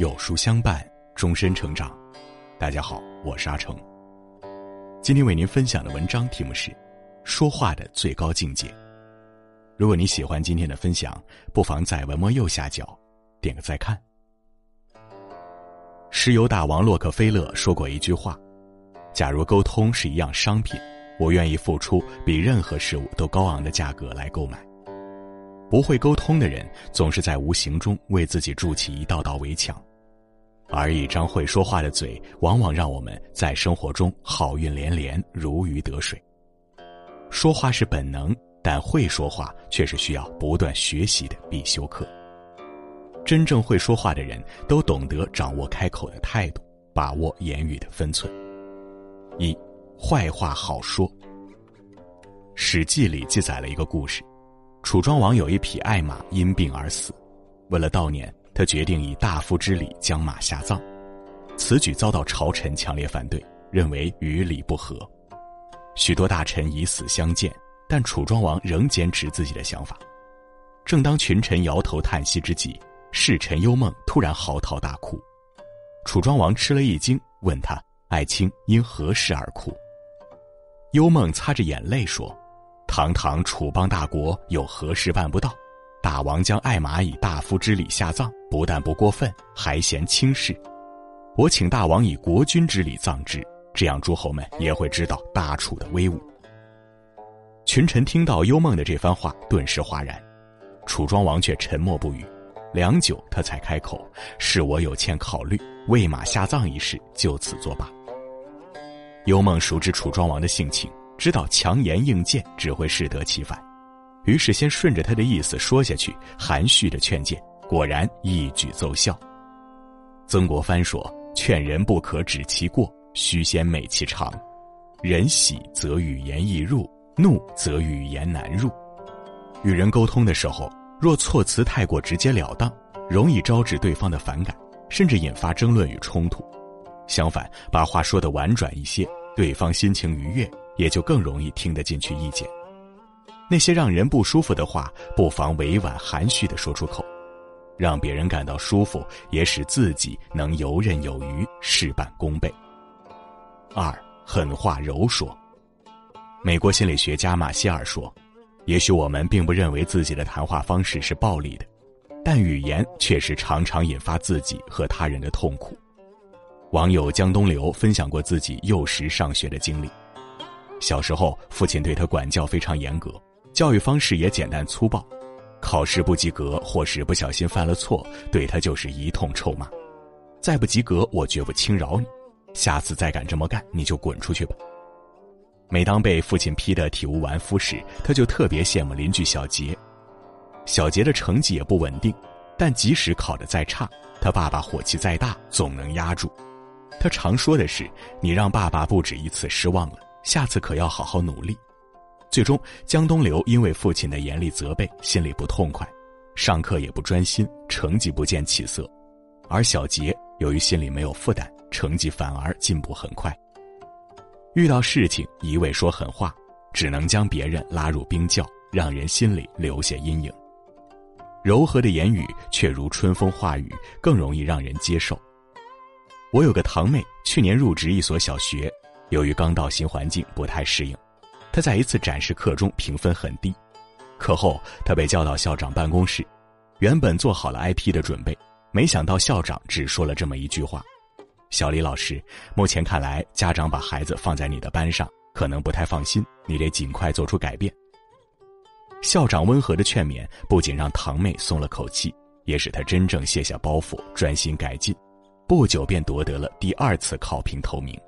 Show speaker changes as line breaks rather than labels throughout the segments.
有书相伴，终身成长。大家好，我是阿成。今天为您分享的文章题目是《说话的最高境界》。如果你喜欢今天的分享，不妨在文末右下角点个再看。石油大王洛克菲勒说过一句话：“假如沟通是一样商品，我愿意付出比任何事物都高昂的价格来购买。”不会沟通的人，总是在无形中为自己筑起一道道围墙，而一张会说话的嘴，往往让我们在生活中好运连连，如鱼得水。说话是本能，但会说话却是需要不断学习的必修课。真正会说话的人都懂得掌握开口的态度，把握言语的分寸。一，坏话好说。《史记》里记载了一个故事。楚庄王有一匹爱马因病而死，为了悼念，他决定以大夫之礼将马下葬。此举遭到朝臣强烈反对，认为与礼不合。许多大臣以死相谏，但楚庄王仍坚持自己的想法。正当群臣摇头叹息之际，侍臣幽梦突然嚎啕大哭。楚庄王吃了一惊，问他：“爱卿因何事而哭？”幽梦擦着眼泪说。堂堂楚邦大国，有何事办不到？大王将爱马以大夫之礼下葬，不但不过分，还嫌轻视。我请大王以国君之礼葬之，这样诸侯们也会知道大楚的威武。群臣听到幽梦的这番话，顿时哗然。楚庄王却沉默不语，良久，他才开口：“是我有欠考虑，喂马下葬一事就此作罢。”幽梦熟知楚庄王的性情。知道强颜应见只会适得其反，于是先顺着他的意思说下去，含蓄的劝谏，果然一举奏效。曾国藩说：“劝人不可指其过，须先美其长。人喜则语言易入，怒则语言难入。与人沟通的时候，若措辞太过直截了当，容易招致对方的反感，甚至引发争论与冲突。相反，把话说得婉转一些，对方心情愉悦。”也就更容易听得进去意见。那些让人不舒服的话，不妨委婉含蓄的说出口，让别人感到舒服，也使自己能游刃有余，事半功倍。二，狠话柔说。美国心理学家马歇尔说：“也许我们并不认为自己的谈话方式是暴力的，但语言确实常常引发自己和他人的痛苦。”网友江东流分享过自己幼时上学的经历。小时候，父亲对他管教非常严格，教育方式也简单粗暴。考试不及格或是不小心犯了错，对他就是一通臭骂。再不及格，我绝不轻饶你。下次再敢这么干，你就滚出去吧。每当被父亲批得体无完肤时，他就特别羡慕邻居小杰。小杰的成绩也不稳定，但即使考得再差，他爸爸火气再大，总能压住。他常说的是：“你让爸爸不止一次失望了。”下次可要好好努力。最终，江东流因为父亲的严厉责备，心里不痛快，上课也不专心，成绩不见起色。而小杰由于心里没有负担，成绩反而进步很快。遇到事情一味说狠话，只能将别人拉入冰窖，让人心里留下阴影。柔和的言语却如春风化雨，更容易让人接受。我有个堂妹，去年入职一所小学。由于刚到新环境不太适应，他在一次展示课中评分很低。课后，他被叫到校长办公室，原本做好了挨批的准备，没想到校长只说了这么一句话：“小李老师，目前看来，家长把孩子放在你的班上，可能不太放心，你得尽快做出改变。”校长温和的劝勉不仅让堂妹松了口气，也使她真正卸下包袱，专心改进。不久便夺得了第二次考评头名。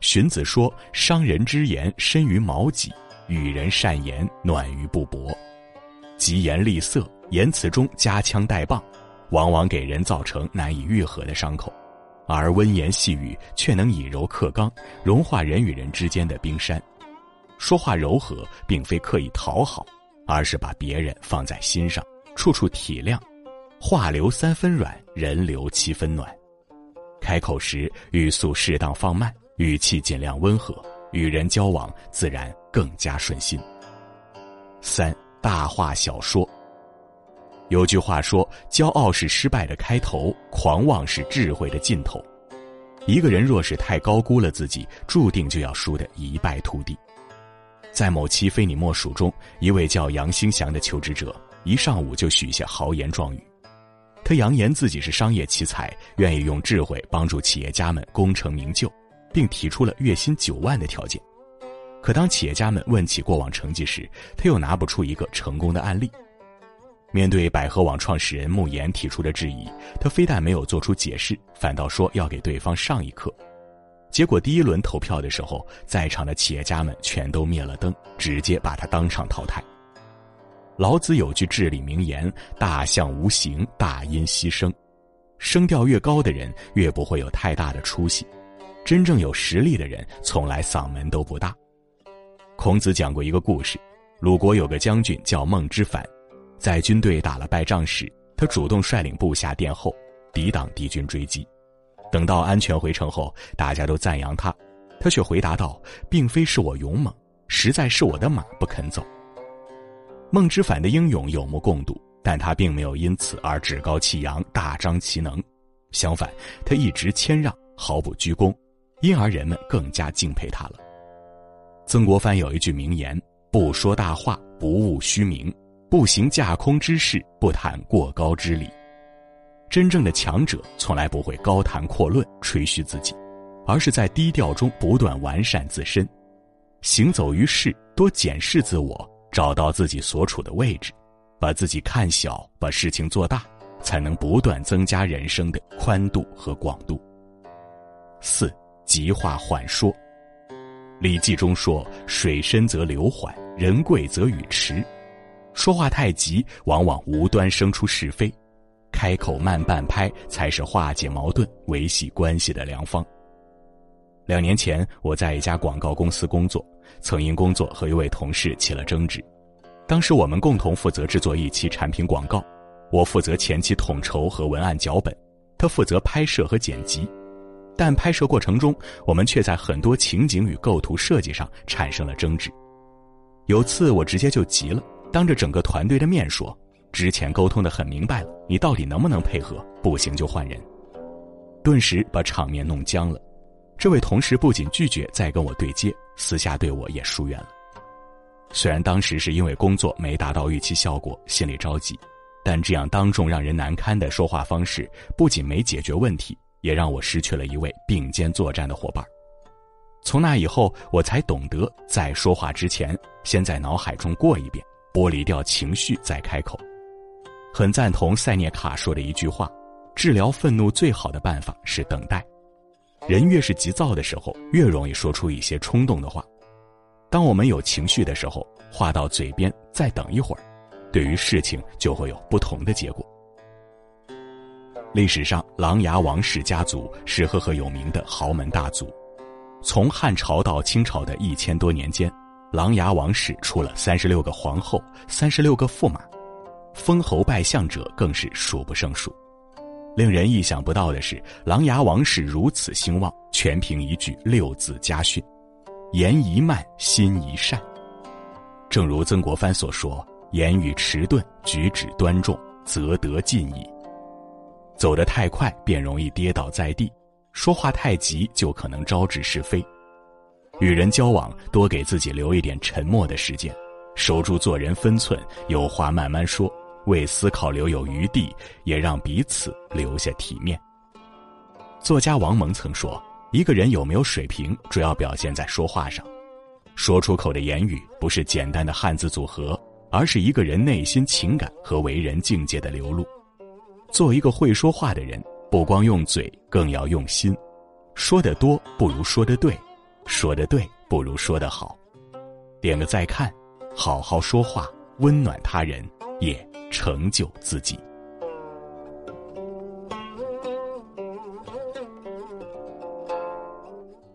荀子说：“伤人之言深于矛戟，与人善言暖于布帛。疾言厉色，言辞中夹枪带棒，往往给人造成难以愈合的伤口；而温言细语却能以柔克刚，融化人与人之间的冰山。说话柔和，并非刻意讨好，而是把别人放在心上，处处体谅。话留三分软，人留七分暖。开口时语速适当放慢。”语气尽量温和，与人交往自然更加顺心。三大话小说。有句话说：“骄傲是失败的开头，狂妄是智慧的尽头。”一个人若是太高估了自己，注定就要输得一败涂地。在某期《非你莫属》中，一位叫杨兴祥的求职者，一上午就许下豪言壮语。他扬言自己是商业奇才，愿意用智慧帮助企业家们功成名就，并提出了月薪九万的条件。可当企业家们问起过往成绩时，他又拿不出一个成功的案例。面对百合网创始人穆岩提出的质疑，他非但没有做出解释，反倒说要给对方上一课。结果第一轮投票的时候，在场的企业家们全都灭了灯，直接把他当场淘汰。老子有句至理名言：“大象无形，大音希声。”声调越高的人，越不会有太大的出息。真正有实力的人，从来嗓门都不大。孔子讲过一个故事：鲁国有个将军叫孟之反。在军队打了败仗时，他主动率领部下殿后，抵挡敌军追击。等到安全回城后，大家都赞扬他，他却回答道：“并非是我勇猛，实在是我的马不肯走。”孟之反的英勇有目共睹，但他并没有因此而趾高气扬、大张其能。相反，他一直谦让，毫不居功，因而人们更加敬佩他了。曾国藩有一句名言：“不说大话，不务虚名。”不行架空之事，不谈过高之理。真正的强者从来不会高谈阔论、吹嘘自己，而是在低调中不断完善自身。行走于世，多检视自我，找到自己所处的位置，把自己看小，把事情做大，才能不断增加人生的宽度和广度。四，急话缓说。《礼记》中说：“水深则流缓，人贵则语迟。”说话太急，往往无端生出是非；开口慢半拍，才是化解矛盾、维系关系的良方。两年前，我在一家广告公司工作，曾因工作和一位同事起了争执。当时我们共同负责制作一期产品广告，我负责前期统筹和文案脚本，他负责拍摄和剪辑。但拍摄过程中，我们却在很多情景与构图设计上产生了争执。有次，我直接就急了。当着整个团队的面说：“之前沟通的很明白了，你到底能不能配合？不行就换人。”顿时把场面弄僵了。这位同事不仅拒绝再跟我对接，私下对我也疏远了。虽然当时是因为工作没达到预期效果，心里着急，但这样当众让人难堪的说话方式，不仅没解决问题，也让我失去了一位并肩作战的伙伴。从那以后，我才懂得在说话之前，先在脑海中过一遍。剥离掉情绪再开口，很赞同塞涅卡说的一句话：治疗愤怒最好的办法是等待。人越是急躁的时候，越容易说出一些冲动的话。当我们有情绪的时候，话到嘴边再等一会儿，对于事情就会有不同的结果。历史上，琅琊王氏家族是赫赫有名的豪门大族，从汉朝到清朝的一千多年间。琅琊王氏出了三十六个皇后，三十六个驸马，封侯拜相者更是数不胜数。令人意想不到的是，琅琊王氏如此兴旺，全凭一句六字家训：“言宜慢，心宜善。”正如曾国藩所说：“言语迟钝，举止端重，则得进矣。”走得太快，便容易跌倒在地；说话太急，就可能招致是非。与人交往，多给自己留一点沉默的时间，守住做人分寸，有话慢慢说，为思考留有余地，也让彼此留下体面。作家王蒙曾说：“一个人有没有水平，主要表现在说话上。说出口的言语不是简单的汉字组合，而是一个人内心情感和为人境界的流露。做一个会说话的人，不光用嘴，更要用心。说的多不如说的对。”说的对，不如说的好。点个再看，好好说话，温暖他人，也成就自己。